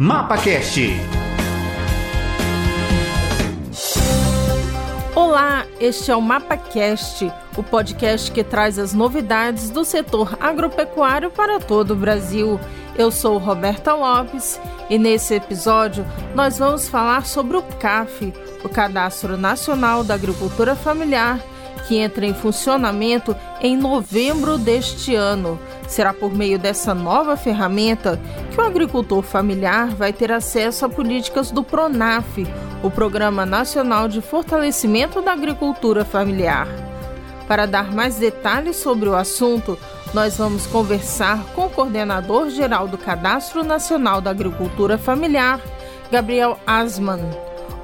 MapaCast. Olá, este é o MapaCast, o podcast que traz as novidades do setor agropecuário para todo o Brasil. Eu sou Roberta Lopes e nesse episódio nós vamos falar sobre o CAF, o Cadastro Nacional da Agricultura Familiar, que entra em funcionamento em novembro deste ano. Será por meio dessa nova ferramenta que o agricultor familiar vai ter acesso a políticas do PRONAF, o Programa Nacional de Fortalecimento da Agricultura Familiar. Para dar mais detalhes sobre o assunto, nós vamos conversar com o coordenador geral do Cadastro Nacional da Agricultura Familiar, Gabriel Asman.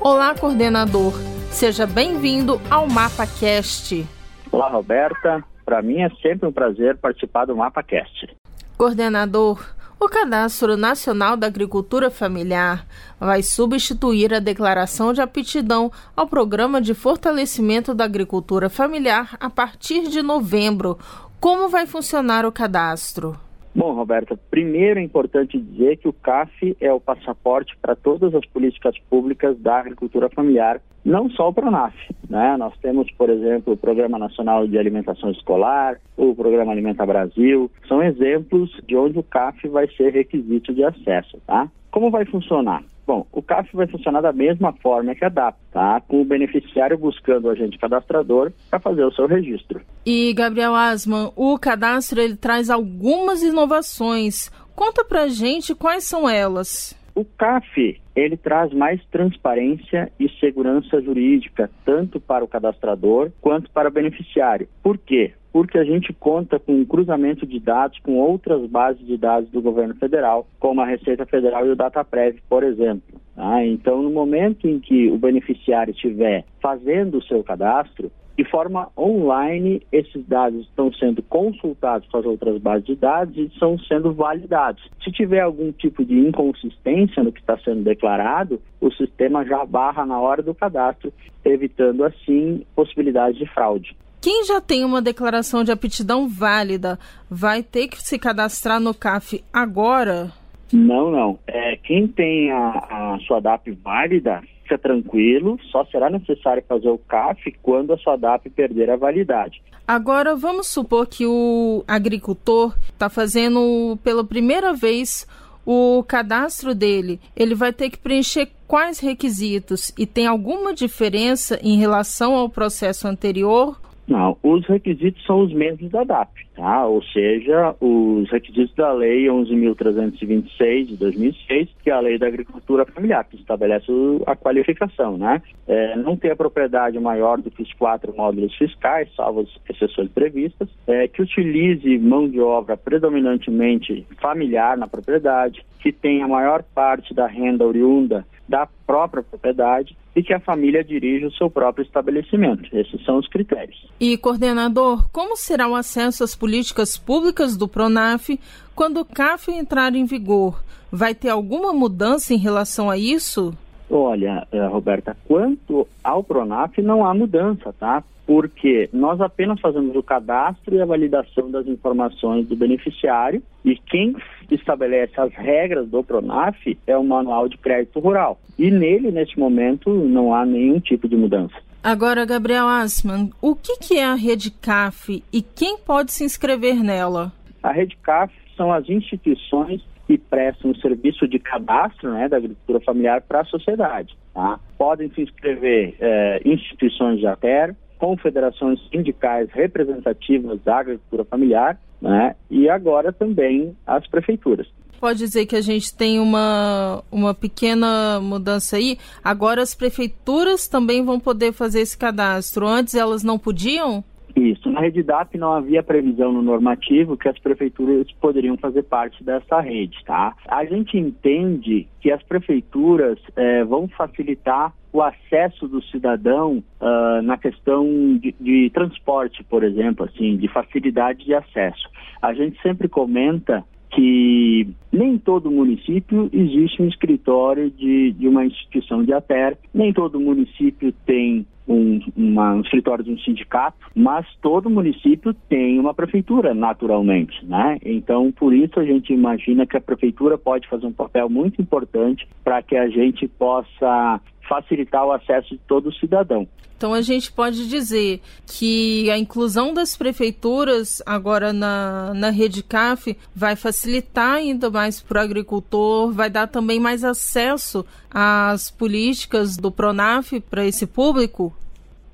Olá, coordenador. Seja bem-vindo ao MapaCast. Olá, Roberta. Para mim é sempre um prazer participar do MapaCast. Coordenador, o Cadastro Nacional da Agricultura Familiar vai substituir a declaração de aptidão ao Programa de Fortalecimento da Agricultura Familiar a partir de novembro. Como vai funcionar o cadastro? Bom, Roberta, primeiro é importante dizer que o CAF é o passaporte para todas as políticas públicas da agricultura familiar, não só o PRONAF. Né? Nós temos, por exemplo, o Programa Nacional de Alimentação Escolar, o Programa Alimenta Brasil, são exemplos de onde o CAF vai ser requisito de acesso. Tá? Como vai funcionar? Bom, o CAF vai funcionar da mesma forma que a DAP, tá? Com o beneficiário buscando o agente cadastrador para fazer o seu registro. E, Gabriel Asman, o cadastro ele traz algumas inovações. Conta pra gente quais são elas. O CAF, ele traz mais transparência e segurança jurídica, tanto para o cadastrador quanto para o beneficiário. Por quê? Porque a gente conta com um cruzamento de dados com outras bases de dados do governo federal, como a Receita Federal e o DataPrev, por exemplo. Tá? Então, no momento em que o beneficiário estiver fazendo o seu cadastro, de forma online, esses dados estão sendo consultados com as outras bases de dados e estão sendo validados. Se tiver algum tipo de inconsistência no que está sendo declarado, o sistema já barra na hora do cadastro, evitando assim possibilidades de fraude. Quem já tem uma declaração de aptidão válida vai ter que se cadastrar no CAF agora? Não, não. É, quem tem a, a sua DAP válida fica tranquilo, só será necessário fazer o CAF quando a sua DAP perder a validade. Agora, vamos supor que o agricultor está fazendo pela primeira vez o cadastro dele. Ele vai ter que preencher quais requisitos e tem alguma diferença em relação ao processo anterior não, os requisitos são os mesmos da DAP, tá? Ou seja, os requisitos da Lei 11.326 de 2006, que é a Lei da Agricultura Familiar, que estabelece a qualificação, né? É, não ter a propriedade maior do que os quatro módulos fiscais, salvo as exceções previstas, é, que utilize mão de obra predominantemente familiar na propriedade, que tenha a maior parte da renda oriunda da própria propriedade e que a família dirija o seu próprio estabelecimento. Esses são os critérios. E, coordenador, como será o acesso às políticas públicas do PRONAF quando o CAF entrar em vigor? Vai ter alguma mudança em relação a isso? Olha, eh, Roberta, quanto ao PRONAF não há mudança, tá? Porque nós apenas fazemos o cadastro e a validação das informações do beneficiário e quem estabelece as regras do PRONAF é o Manual de Crédito Rural. E nele, neste momento, não há nenhum tipo de mudança. Agora, Gabriel Asman, o que, que é a Rede CAF e quem pode se inscrever nela? A Rede CAF são as instituições que prestam um serviço de cadastro né, da agricultura familiar para a sociedade. Tá? Podem se inscrever é, instituições de ATER, confederações sindicais representativas da agricultura familiar né, e agora também as prefeituras. Pode dizer que a gente tem uma, uma pequena mudança aí. Agora as prefeituras também vão poder fazer esse cadastro. Antes elas não podiam? Isso. Na rede DAP não havia previsão no normativo que as prefeituras poderiam fazer parte dessa rede, tá? A gente entende que as prefeituras eh, vão facilitar o acesso do cidadão uh, na questão de, de, transporte, por exemplo, assim, de facilidade de acesso. A gente sempre comenta que nem todo município existe um escritório de, de uma instituição de ATER, nem todo município tem um, uma, um escritório de um sindicato, mas todo município tem uma prefeitura, naturalmente, né? Então, por isso a gente imagina que a prefeitura pode fazer um papel muito importante para que a gente possa facilitar o acesso de todo cidadão. Então a gente pode dizer que a inclusão das prefeituras agora na, na rede CAF vai facilitar ainda mais para o agricultor, vai dar também mais acesso às políticas do PRONAF para esse público?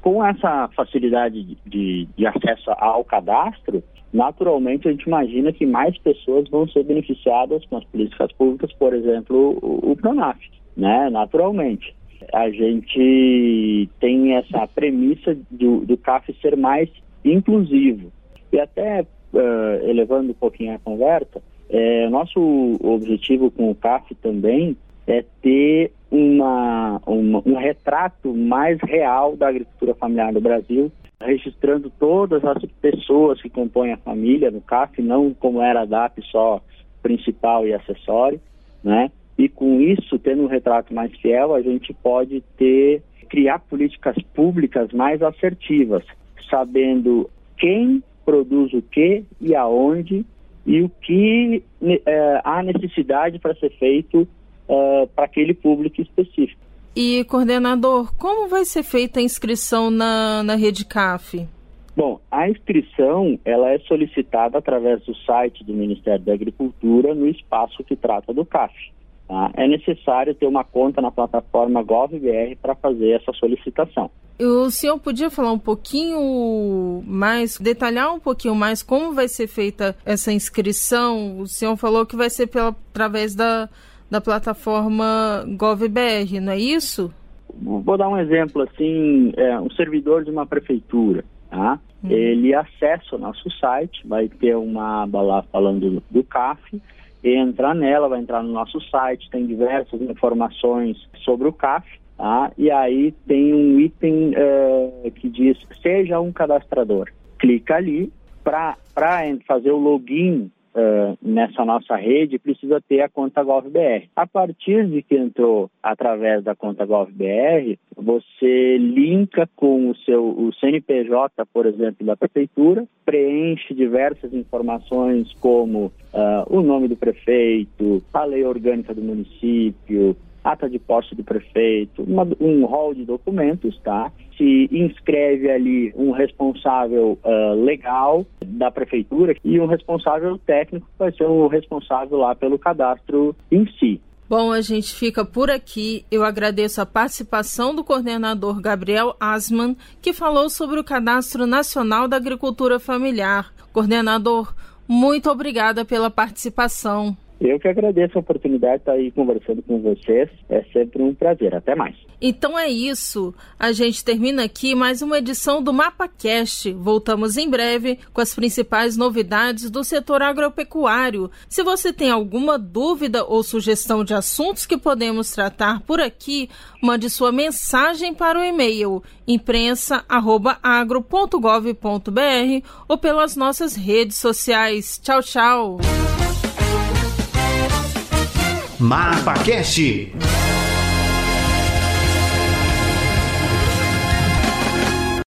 Com essa facilidade de, de acesso ao cadastro, naturalmente a gente imagina que mais pessoas vão ser beneficiadas com as políticas públicas, por exemplo, o, o PRONAF, né? Naturalmente a gente tem essa premissa do, do CAF ser mais inclusivo. E até uh, elevando um pouquinho a conversa, é, nosso objetivo com o CAF também é ter uma, uma, um retrato mais real da agricultura familiar no Brasil, registrando todas as pessoas que compõem a família no CAF, não como era a DAP só principal e acessório, né? E com isso, tendo um retrato mais fiel, a gente pode ter criar políticas públicas mais assertivas, sabendo quem produz o que e aonde e o que é, há necessidade para ser feito é, para aquele público específico. E, coordenador, como vai ser feita a inscrição na, na rede CAF? Bom, a inscrição ela é solicitada através do site do Ministério da Agricultura no espaço que trata do CAF. Tá? É necessário ter uma conta na plataforma GovBR para fazer essa solicitação. O senhor podia falar um pouquinho mais, detalhar um pouquinho mais como vai ser feita essa inscrição? O senhor falou que vai ser pela, através da, da plataforma GovBR, não é isso? Vou dar um exemplo assim, é, um servidor de uma prefeitura, tá? Hum. Ele acessa o nosso site, vai ter uma aba lá falando do CAF, entrar nela, vai entrar no nosso site, tem diversas informações sobre o CAF, tá? e aí tem um item uh, que diz seja um cadastrador. Clica ali para fazer o login uh, nessa nossa rede, precisa ter a conta GovBR. A partir de que entrou através da conta GovBR, você linka com o seu o CNPJ, por exemplo, da prefeitura, preenche diversas informações como uh, o nome do prefeito, a lei orgânica do município, ata de posse do prefeito, uma, um rol de documentos, tá? Se inscreve ali um responsável uh, legal da prefeitura e um responsável técnico que vai ser o responsável lá pelo cadastro em si. Bom, a gente fica por aqui. Eu agradeço a participação do coordenador Gabriel Asman, que falou sobre o Cadastro Nacional da Agricultura Familiar. Coordenador, muito obrigada pela participação. Eu que agradeço a oportunidade de estar aí conversando com vocês. É sempre um prazer. Até mais. Então é isso. A gente termina aqui mais uma edição do MapaCast. Voltamos em breve com as principais novidades do setor agropecuário. Se você tem alguma dúvida ou sugestão de assuntos que podemos tratar por aqui, mande sua mensagem para o e-mail imprensa@agro.gov.br ou pelas nossas redes sociais. Tchau, tchau. MapaCast.